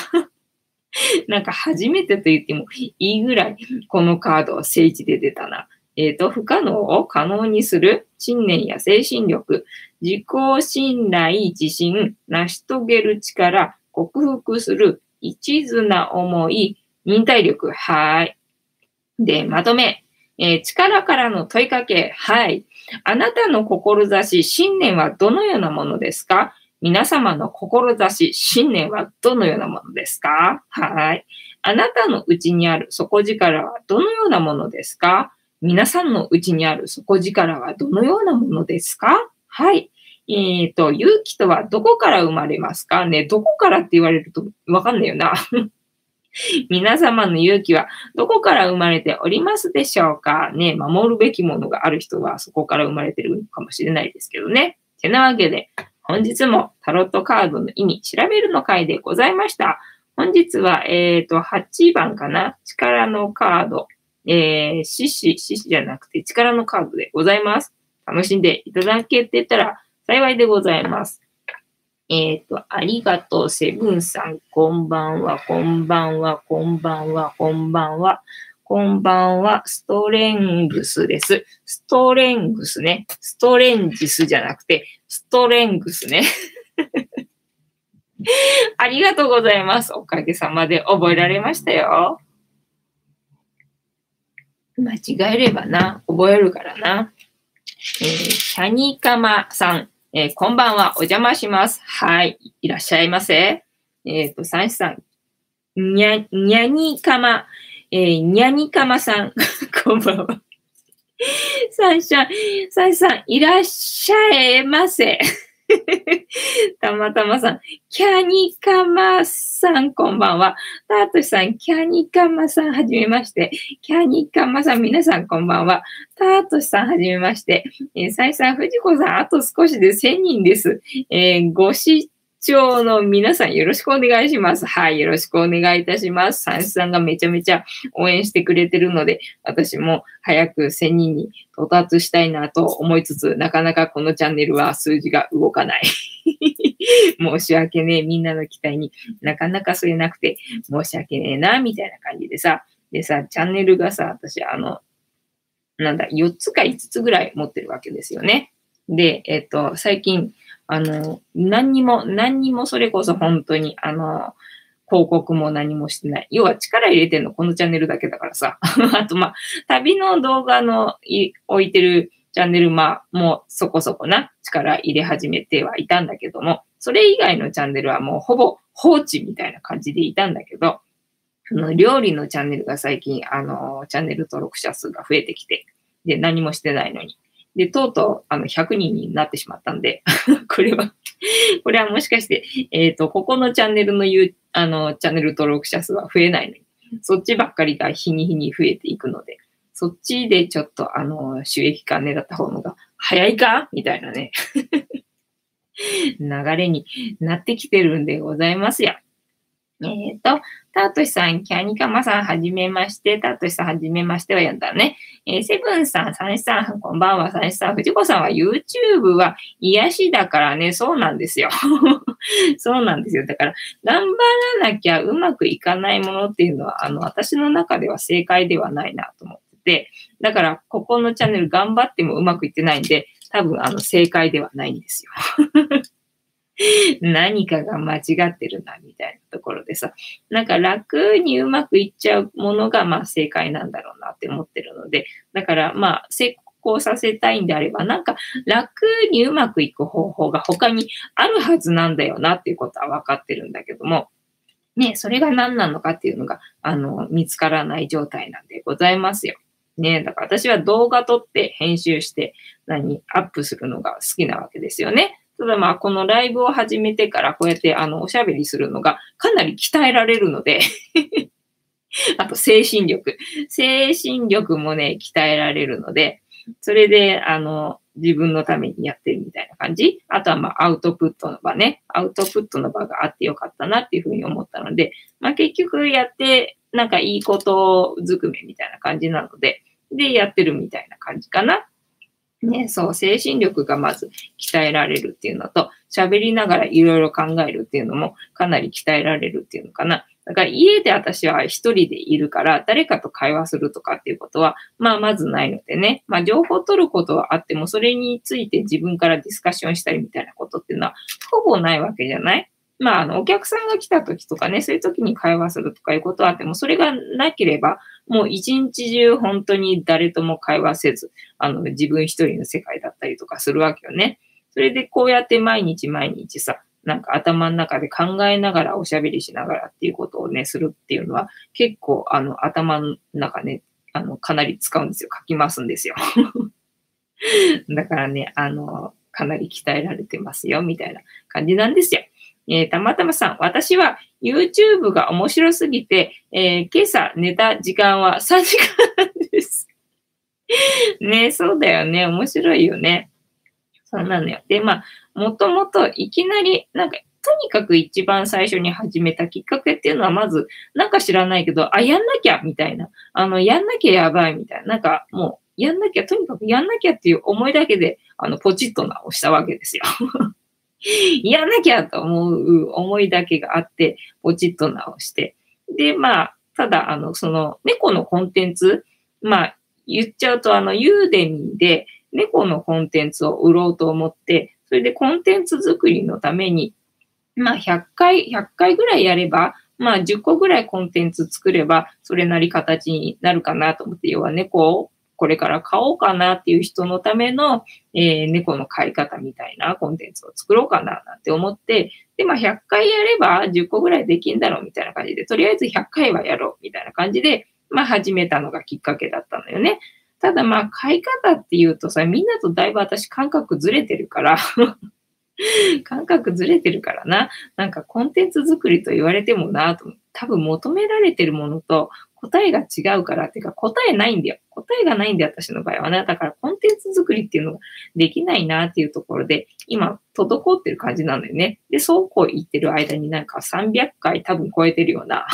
なんか初めてと言ってもいいぐらい、このカードは聖地で出たな。えっ、ー、と、不可能を可能にする信念や精神力、自己信頼、自信、成し遂げる力、克服する一途な思い、忍耐力、はい。で、まとめ。えー、力からの問いかけ、はい。あなたの志、信念はどのようなものですか？皆様の志、信念はどのようなものですか？はい。あなたのうちにある底力はどのようなものですか？皆さんのうちにある底力はどのようなものですか？はい。えっ、ー、と、勇気とはどこから生まれますか？ね、どこからって言われるとわかんないよな。皆様の勇気はどこから生まれておりますでしょうか？ね、守るべきものがある人はそこから生まれてるかもしれないですけどね。てなわけで、本日もタロットカードの意味調べるの回でございました。本日は、えっ、ー、と、8番かな？力のカード。えー、獅子、獅子じゃなくて力のカードでございます。楽しんでいただけてたら幸いでございます。えっ、ー、と、ありがとう、セブンさん。こんばんは、こんばんは、こんばんは、こんばんは。こんばんは、ストレングスです。ストレングスね。ストレンジスじゃなくて、ストレングスね。ありがとうございます。おかげさまで覚えられましたよ。間違えればな、覚えるからな。えー、シャニカマさん、えー、こんばんは、お邪魔します。はい、いらっしゃいませ。えっ、ー、と、サンシさん、にゃ、にゃにかま、えー、にゃにかまさん、こんばんは。サンシャン、サンシさん、いらっしゃいませ。たまたまさん、キャニカマさん、こんばんは。タートシさん、キャニカマさん、はじめまして。キャニカマさん、皆さん、こんばんは。タートシさん、はじめまして。えー、サイさん、藤子さん、あと少しで1000人です。えー、ご視聴の皆さんよろしくお願いします。はい、よろしくお願いいたします。サンスさんがめちゃめちゃ応援してくれてるので、私も早く1000人に到達したいなと思いつつ、なかなかこのチャンネルは数字が動かない。申し訳ねえ、みんなの期待になかなかそれなくて申し訳ねえな、みたいな感じでさ、でさ、チャンネルがさ、私あの、なんだ、4つか5つぐらい持ってるわけですよね。で、えっと、最近、あの、何にも、何にもそれこそ本当に、あの、広告も何もしてない。要は力入れてんのこのチャンネルだけだからさ。あと、まあ、旅の動画の置いてるチャンネル、まあ、もうそこそこな力入れ始めてはいたんだけども、それ以外のチャンネルはもうほぼ放置みたいな感じでいたんだけど、その料理のチャンネルが最近、あの、チャンネル登録者数が増えてきて、で、何もしてないのに。で、とうとう、あの、100人になってしまったんで、これはこれはもしかして、えっ、ー、と、ここのチャンネルの言う、あの、チャンネル登録者数は増えないのに、そっちばっかりが日に日に増えていくので、そっちでちょっと、あの、収益化狙った方が早いか？みたいなね 流れになってきてるんでございますよ。えっ、ー、と、タートシさん、キャニカマさん、はじめまして。タートシさん、はじめましてはやんだね。えー、セブンさん、サンシさん、こんばんは、サンシさん。藤子さんは YouTube は癒しだからね、そうなんですよ。そうなんですよ。だから、頑張らなきゃうまくいかないものっていうのは、あの、私の中では正解ではないなと思ってて、だから、ここのチャンネル頑張ってもうまくいってないんで、多分、あの、正解ではないんですよ。何かが間違ってるな、みたいなところでさ、なんか楽にうまくいっちゃうものが、まあ正解なんだろうなって思ってるので、だからまあ成功させたいんであれば、なんか楽にうまくいく方法が他にあるはずなんだよなっていうことは分かってるんだけども、ね、それが何なのかっていうのが、あの、見つからない状態なんでございますよ。ね、だから私は動画撮って編集して、何、アップするのが好きなわけですよね。ただまあ、このライブを始めてからこうやってあの、おしゃべりするのがかなり鍛えられるので あと精神力。精神力もね、鍛えられるので、それで、あの、自分のためにやってるみたいな感じ。あとはまあ、アウトプットの場ね。アウトプットの場があってよかったなっていうふうに思ったので、まあ結局やって、なんかいいことずくめみたいな感じなので、で、やってるみたいな感じかな。ね、そう、精神力がまず鍛えられるっていうのと、喋りながらいろいろ考えるっていうのもかなり鍛えられるっていうのかな。だから家で私は一人でいるから、誰かと会話するとかっていうことは、まあまずないのでね。まあ情報を取ることはあっても、それについて自分からディスカッションしたりみたいなことっていうのは、ほぼないわけじゃない？まあ、あの、お客さんが来た時とかね、そういう時に会話するとかいうことはあっても、それがなければ、もう一日中本当に誰とも会話せず、あの、自分一人の世界だったりとかするわけよね。それでこうやって毎日毎日さ、なんか頭の中で考えながらおしゃべりしながらっていうことをね、するっていうのは、結構、あの、頭の中ね、あの、かなり使うんですよ。書きますんですよ。だからね、あの、かなり鍛えられてますよ、みたいな感じなんですよ。えー、たまたまさん、私は YouTube が面白すぎて、えー、今朝寝た時間は3時間です。ね、そうだよね。面白いよね。そうなのよ。で、まあ、もともといきなり、なんか、とにかく一番最初に始めたきっかけっていうのは、まず、なんか知らないけど、あ、やんなきゃみたいな。あの、やんなきゃやばいみたいな。なんか、もう、やんなきゃ、とにかくやんなきゃっていう思いだけで、あの、ポチッと直したわけですよ。やんなきゃと思う思いだけがあって、ポチッと直して。で、まあ、ただ、あの、その、猫のコンテンツ、まあ、言っちゃうと、あの、ユーデミーで猫のコンテンツを売ろうと思って、それでコンテンツ作りのために、まあ、100回、100回ぐらいやれば、まあ、10個ぐらいコンテンツ作れば、それなり形になるかなと思って、要は猫これから買おうかなっていう人のための、えー、猫の飼い方みたいなコンテンツを作ろうかななんて思って、で、まあ、100回やれば10個ぐらいできんだろうみたいな感じで、とりあえず100回はやろうみたいな感じで、まあ、始めたのがきっかけだったのよね。ただまあ、買い方っていうとさ、みんなとだいぶ私感覚ずれてるから 感覚ずれてるからな。なんかコンテンツ作りと言われてもなと、多分求められてるものと答えが違うからっていうか答えないんだよ。答えがないんだよ、私の場合はね。だからコンテンツ作りっていうのができないなっていうところで、今、滞ってる感じなんだよね。で、そうこう言ってる間になんか300回多分超えてるような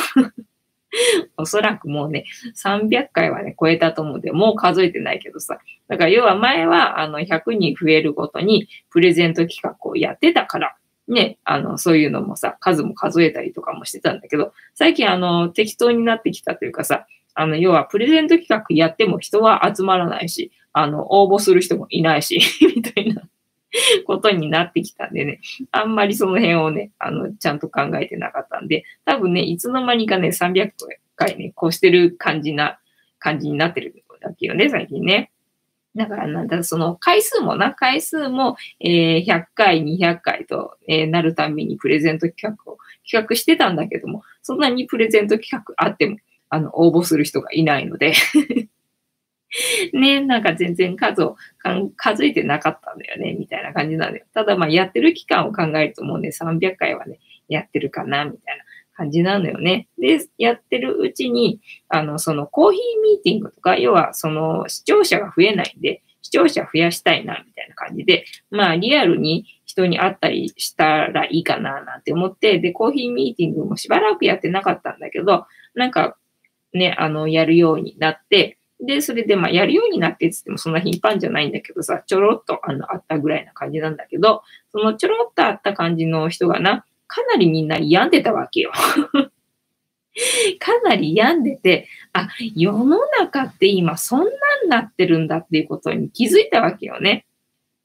おそらくもうね、300回はね、超えたと思うんで、もう数えてないけどさ。だから要は前は、あの、100人増えるごとにプレゼント企画をやってたから、ね、あの、そういうのもさ、数も数えたりとかもしてたんだけど、最近あの、適当になってきたというかさ、あの、要はプレゼント企画やっても人は集まらないし、あの、応募する人もいないし みたいなことになってきたんでね、あんまりその辺をね、あの、ちゃんと考えてなかったんで、多分ね、いつの間にかね、300回ね、こうしてる感じな、感じになってるんだけよね、最近ね。だからなんだ、その回数もな、回数も、えー、100回、200回と、えー、なるたびにプレゼント企画を企画してたんだけども、そんなにプレゼント企画あっても、あの、応募する人がいないので ね、なんか全然数を数えてなかったんだよね、みたいな感じなんだよ。ただまあやってる期間を考えるともうね、300回はね、やってるかな、みたいな感じなのよね。で、やってるうちに、あの、そのコーヒーミーティングとか、要はその視聴者が増えないんで、視聴者増やしたいな、みたいな感じで、まあリアルに人に会ったりしたらいいかな、なんて思って、で、コーヒーミーティングもしばらくやってなかったんだけど、なんかね、あの、やるようになって、で、それで、まあ、やるようになってって言ってもそんな頻繁じゃないんだけどさ、ちょろっと、あの、あったぐらいな感じなんだけど、そのちょろっとあった感じの人がな、かなりみんな病んでたわけよ。かなり病んでて、あ、世の中って今そんなんなってるんだっていうことに気づいたわけよね。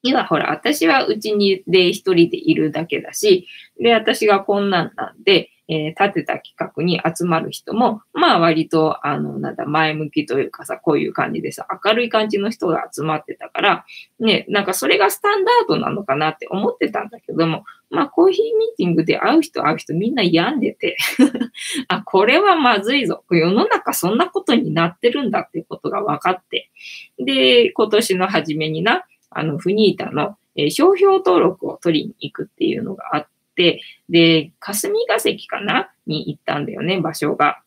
今ほら、私はうちにで一人でいるだけだし、で、私がこんなんなんで、えー、立てた企画に集まる人も、まあ割と、あの、なんだ、前向きというかさ、こういう感じでさ、明るい感じの人が集まってたから、ね、なんかそれがスタンダードなのかなって思ってたんだけども、まあコーヒーミーティングで会う人会う人みんな病んでて あ、これはまずいぞ。世の中そんなことになってるんだっていうことが分かって。で、今年の初めにな、あの、フニータの、えー、商標登録を取りに行くっていうのがあって、で、霞が関かなに行ったんだよね、場所が。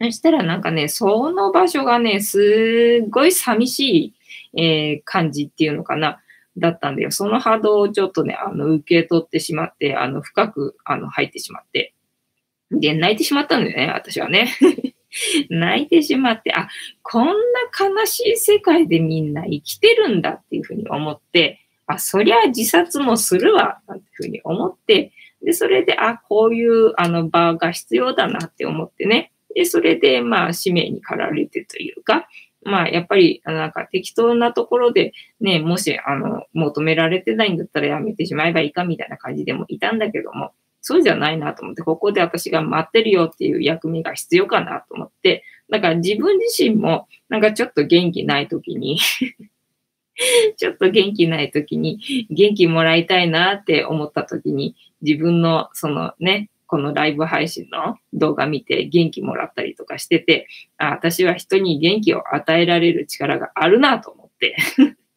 そしたらなんかね、その場所がね、すっごい寂しい、えー、感じっていうのかな、だったんだよ。その波動をちょっとね、あの、受け取ってしまって、あの、深く、あの、入ってしまって。で、泣いてしまったんだよね、私はね。泣いてしまって、あ、こんな悲しい世界でみんな生きてるんだっていうふうに思って、あ、そりゃ自殺もするわ、なんていうふうに思って、で、それで、あ、こういうあの場が必要だなって思ってね。で、それで、まあ、使命に駆られてというか、まあ、やっぱり、なんか適当なところで、ね、もし、あの、求められてないんだったらやめてしまえばいいかみたいな感じでもいたんだけども、そうじゃないなと思って、ここで私が待ってるよっていう役目が必要かなと思って、だから自分自身も、なんかちょっと元気ない時に ちょっと元気ない時に、元気もらいたいなって思った時に、自分のそのね、このライブ配信の動画見て元気もらったりとかしてて、あ私は人に元気を与えられる力があるなと思って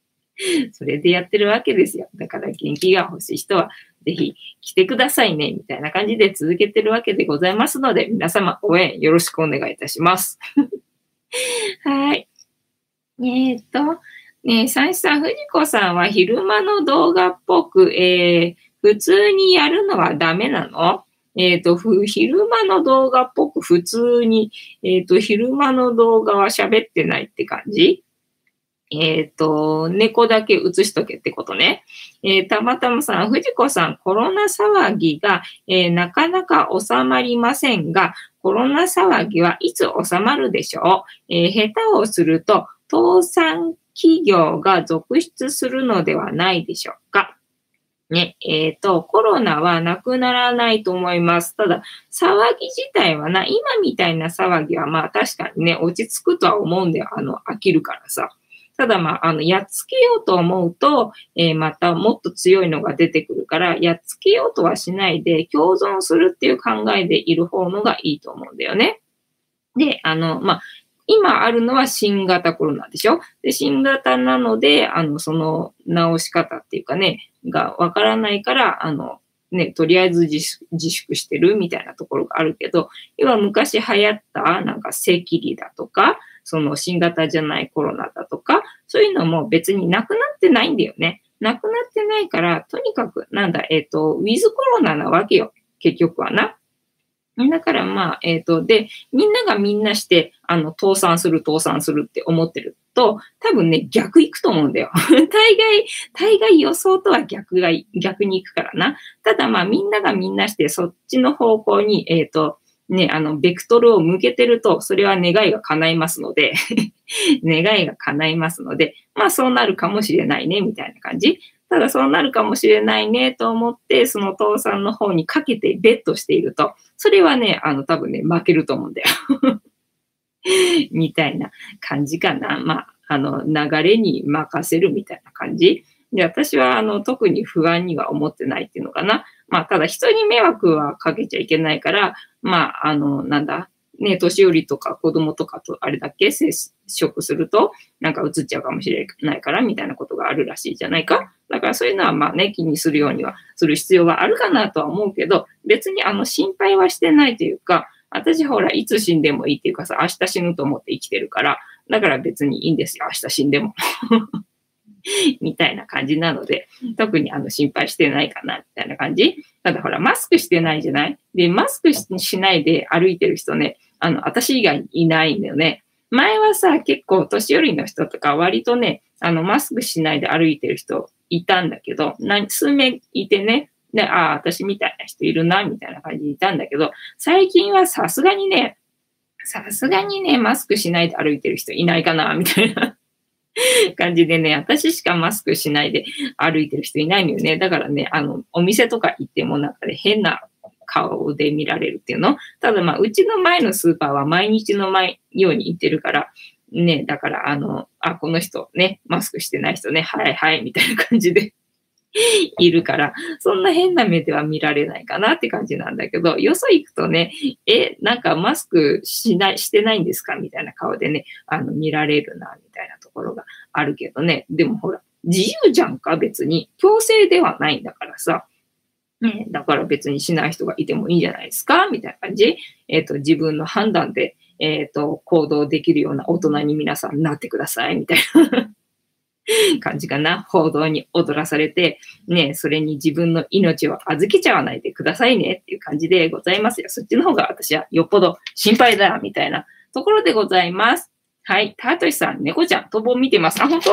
それでやってるわけですよ。だから元気が欲しい人はぜひ来てくださいね、みたいな感じで続けてるわけでございますので、皆様応援よろしくお願いいたします。はい。えー、っと、ね三枝さん、藤子さんは昼間の動画っぽく、えー、普通にやるのはダメなの？えっ、ー、と、昼間の動画っぽく普通に、えっ、ー、と、昼間の動画は喋ってないって感じ？えっ、ー、と、猫だけ映しとけってことね。え、たまたまさん、藤子さん、コロナ騒ぎが、え、なかなか収まりませんが、コロナ騒ぎはいつ収まるでしょう、え下手をすると、倒産企業が続出するのではないでしょうか。ね、えっ、ー、と、コロナはなくならないと思います。ただ、騒ぎ自体はな、今みたいな騒ぎはまあ確かにね、落ち着くとは思うんだよ。あの、飽きるからさ。ただまあ、あの、やっつけようと思うと、えー、またもっと強いのが出てくるから、やっつけようとはしないで、共存するっていう考えでいる方のがいいと思うんだよね。で、あの、まあ、今あるのは新型コロナでしょ？で、新型なので、あの、その治し方っていうかね、がわからないから、あの、ね、とりあえず自粛してるみたいなところがあるけど、要は昔流行ったなんか正規理だとか、その新型じゃないコロナだとか、そういうのも別になくなってないんだよね。なくなってないから、とにかく、なんだ、えっ、ー、と、ウィズコロナなわけよ。結局はな。だからまあ、えっ、ー、と、で、みんながみんなして、あの、倒産する、倒産するって思ってると、多分ね、逆行くと思うんだよ。大概、大概予想とは逆が、逆に行くからな。ただまあ、みんながみんなして、そっちの方向に、えっ、ー、と、ね、あの、ベクトルを向けてると、それは願いが叶いますので 願いが叶いますので、まあそうなるかもしれないね、みたいな感じ。ただそうなるかもしれないねと思って、その父さんの方にかけてベットしていると、それはね、あの多分ね、負けると思うんだよ みたいな感じかな。まあ、あの、流れに任せるみたいな感じ。で、私は、あの、特に不安には思ってないっていうのかな。まあ、ただ人に迷惑はかけちゃいけないから、まあ、あの、なんだ、ね、年寄りとか子供とかとあれだけ接触すると、なんか移っちゃうかもしれないから、みたいなことがあるらしいじゃないか。だからそういうのはまあね、気にするようにはする必要はあるかなとは思うけど、別にあの心配はしてないというか、私ほら、いつ死んでもいいっていうかさ、明日死ぬと思って生きてるから、だから別にいいんですよ、明日死んでも。みたいな感じなので、特にあの心配してないかな、みたいな感じ。ただほら、マスクしてないじゃない？で、マスクしないで歩いてる人ね、あの、私以外いないんだよね。前はさ、結構年寄りの人とか割とね、あの、マスクしないで歩いてる人いたんだけど、何数名いてね、で、ああ、私みたいな人いるな、みたいな感じでいたんだけど、最近はさすがにね、さすがにね、マスクしないで歩いてる人いないかな、みたいな 感じでね、私しかマスクしないで歩いてる人いないのよね。だからね、あの、お店とか行ってもなんかね変な顔で見られるっていうの。ただまあ、うちの前のスーパーは毎日の前ように行ってるから、ね、だから、あの、あ、この人ね、マスクしてない人ね、はいはい、みたいな感じで いるから、そんな変な目では見られないかなって感じなんだけど、よそ行くとね、え、なんかマスクしない、してないんですかみたいな顔でね、あの、見られるな、みたいなところがあるけどね。でもほら、自由じゃんか、別に。強制ではないんだからさ。ね、だから別にしない人がいてもいいんじゃないですかみたいな感じ。えっ、ー、と、自分の判断で、えっ、ー、と、行動できるような大人に皆さんなってください、みたいな 感じかな。報道に踊らされて、ね、それに自分の命を預けちゃわないでくださいねっていう感じでございますよ。そっちの方が私はよっぽど心配だ、みたいなところでございます。はい。タートシさん、猫ちゃん、トンボ見てます。あ、本当？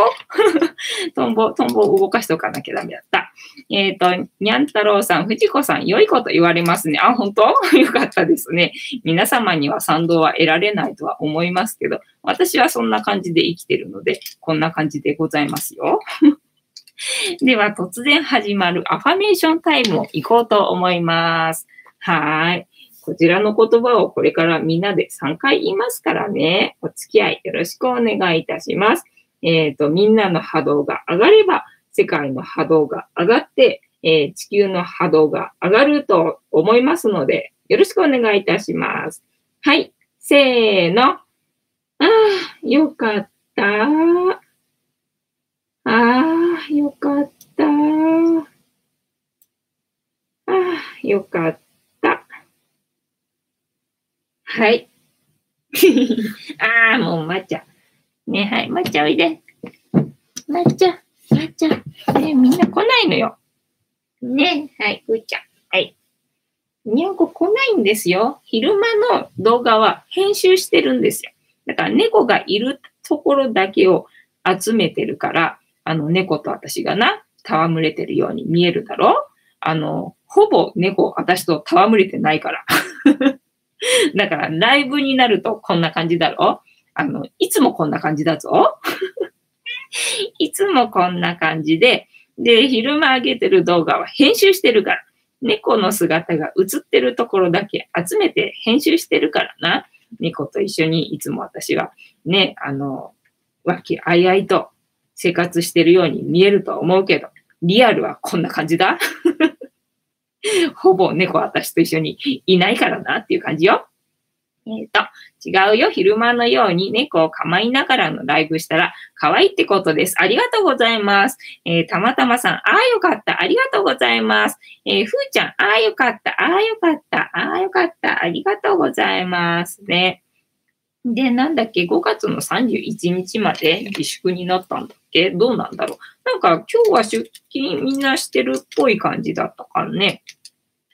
トンボ、トンボを動かしておかなきゃダメだった。えっ、ー、と、にゃん太郎さん、藤子さん、良いこと言われますね。あ、本当？よかったですね。皆様には賛同は得られないとは思いますけど、私はそんな感じで生きてるので、こんな感じでございますよ。では、突然始まるアファメーションタイムを行こうと思います。はい。こちらの言葉をこれからみんなで3回言いますからね、お付き合いよろしくお願いいたします。えっ、ー、と、みんなの波動が上がれば、世界の波動が上がって、えー、地球の波動が上がると思いますので、よろしくお願いいたします。はい。せーの。ああ、よかった。ああ、よかった。ああ、よかった。はい。ああ、もう、まっちゃ。ね、はい、まっちゃんおいで。なっちゃん、なっちゃん。ねみんな来ないのよ。ねはい、うーちゃん。はい。にゃんこ来ないんですよ。昼間の動画は編集してるんですよ。だから猫がいるところだけを集めてるから、あの猫と私がな、戯れてるように見えるだろうあの、ほぼ猫、私と戯れてないから。だから、ライブになるとこんな感じだろ？あの、いつもこんな感じだぞ。いつもこんな感じで、で、昼間上げてる動画は編集してるから、猫の姿が映ってるところだけ集めて編集してるからな。猫と一緒にいつも私はね、あの、和気あいあいと生活してるように見えると思うけど、リアルはこんな感じだ？ほぼ猫私と一緒にいないからなっていう感じよ。えっ、ー、と、違うよ。昼間のように猫を構いながらのライブしたら可愛いってことです。ありがとうございます。えー、たまたまさん、ああよかった。ありがとうございます。えー、ふーちゃん、ああよかった。ああよかった。ああよかった。ありがとうございますね。で、なんだっけ、5月の31日まで自粛になったんだっけ？どうなんだろう？なんか今日は出勤みんなしてるっぽい感じだったからね。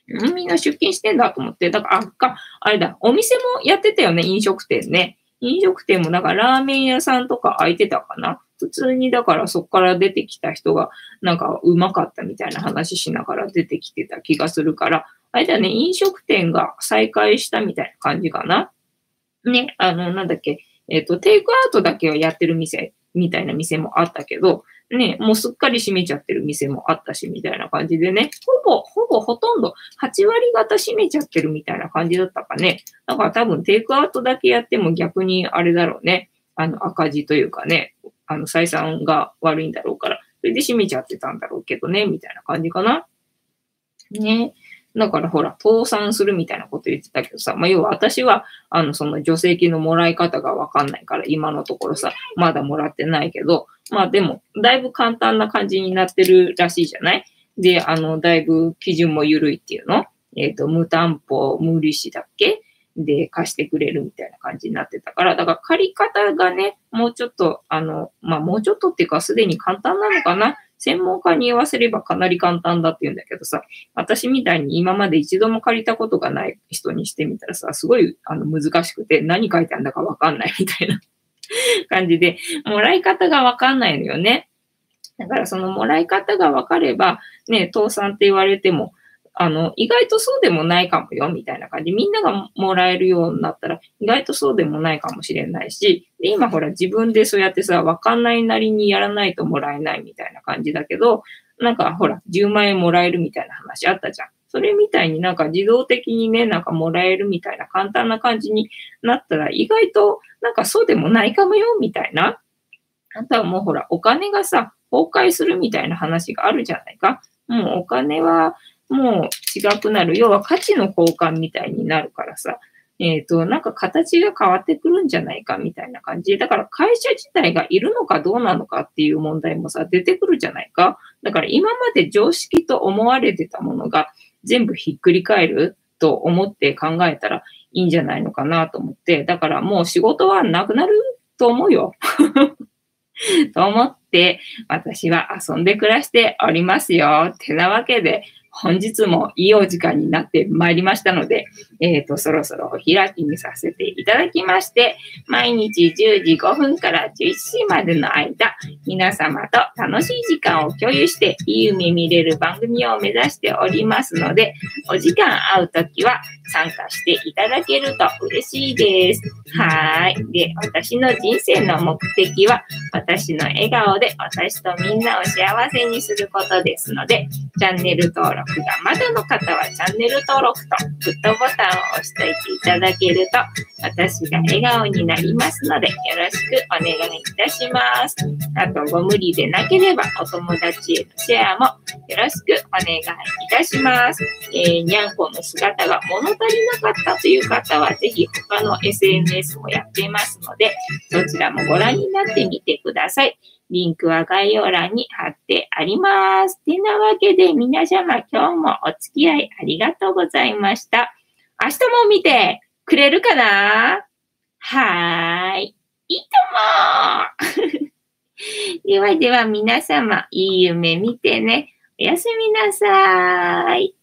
みんな出勤してんだと思って、だから、あ、か、あれだ、お店もやってたよね、飲食店ね。飲食店も、だからラーメン屋さんとか開いてたかな？普通に、だからそこから出てきた人が、なんかうまかったみたいな話しながら出てきてた気がするから、あれだね、飲食店が再開したみたいな感じかな？ね、あの、なんだっけ、えっ、ー、と、テイクアウトだけをやってる店みたいな店もあったけど、ね、もうすっかり閉めちゃってる店もあったし、みたいな感じでね、ほぼ、ほぼほとんど8割方閉めちゃってるみたいな感じだったかね。だから多分テイクアウトだけやっても逆にあれだろうね。あの赤字というかね、あの採算が悪いんだろうから、それで閉めちゃってたんだろうけどね、みたいな感じかな。ね。だからほら、倒産するみたいなこと言ってたけどさ、まあ、要は私は、あの、その助成金のもらい方がわかんないから、今のところさ、まだもらってないけど、まあでも、だいぶ簡単な感じになってるらしいじゃない？で、あの、だいぶ基準も緩いっていうの？えっ、ー、と、無担保、無利子だっけ？で貸してくれるみたいな感じになってたから、だから借り方がね、もうちょっと、あの、まあもうちょっとっていうかすでに簡単なのかな？専門家に言わせればかなり簡単だって言うんだけどさ、私みたいに今まで一度も借りたことがない人にしてみたらさ、すごいあの難しくて何書いてあるんだかわかんないみたいな 感じで、もらい方がわかんないのよね。だからそのもらい方がわかれば、ね、倒産って言われても、あの、意外とそうでもないかもよ、みたいな感じ。みんながもらえるようになったら、意外とそうでもないかもしれないし、で今ほら自分でそうやってさ、わかんないなりにやらないともらえないみたいな感じだけど、なんかほら、10万円もらえるみたいな話あったじゃん。それみたいになんか自動的にね、なんかもらえるみたいな簡単な感じになったら、意外となんかそうでもないかもよ、みたいな。あとはもうほら、お金がさ、崩壊するみたいな話があるじゃないか。もうお金はもう違くなる。要は価値の交換みたいになるからさ。えっ、ー、と、なんか形が変わってくるんじゃないかみたいな感じ、だから会社自体がいるのかどうなのかっていう問題もさ、出てくるじゃないか。だから今まで常識と思われてたものが全部ひっくり返ると思って考えたらいいんじゃないのかなと思って、だからもう仕事はなくなると思うよ。と思って、私は遊んで暮らしておりますよ。てなわけで、本日もいいお時間になってまいりましたので、えっ、ー、と、そろそろお開きにさせていただきまして、毎日10時5分から11時までの間、皆様と楽しい時間を共有して、いい夢見れる番組を目指しておりますので、お時間合うときは参加していただけると嬉しいです。はい。で、私の人生の目的は、私の笑顔で私とみんなを幸せにすることですので、チャンネル登録録がまだの方はチャンネル登録とグッドボタンを押しておいていただけると私が笑顔になりますのでよろしくお願いいたします。あとご無理でなければお友達へのシェアもよろしくお願いいたします。えー、にゃんこの姿が物足りなかったという方はぜひ他の SNS もやっていますのでそちらもご覧になってみてください。リンクは概要欄に貼ってあります。てなわけで皆様今日もお付き合いありがとうございました。明日も見てくれるかな？はーい。いいとも ではでは皆様、いい夢見てね。おやすみなさーい。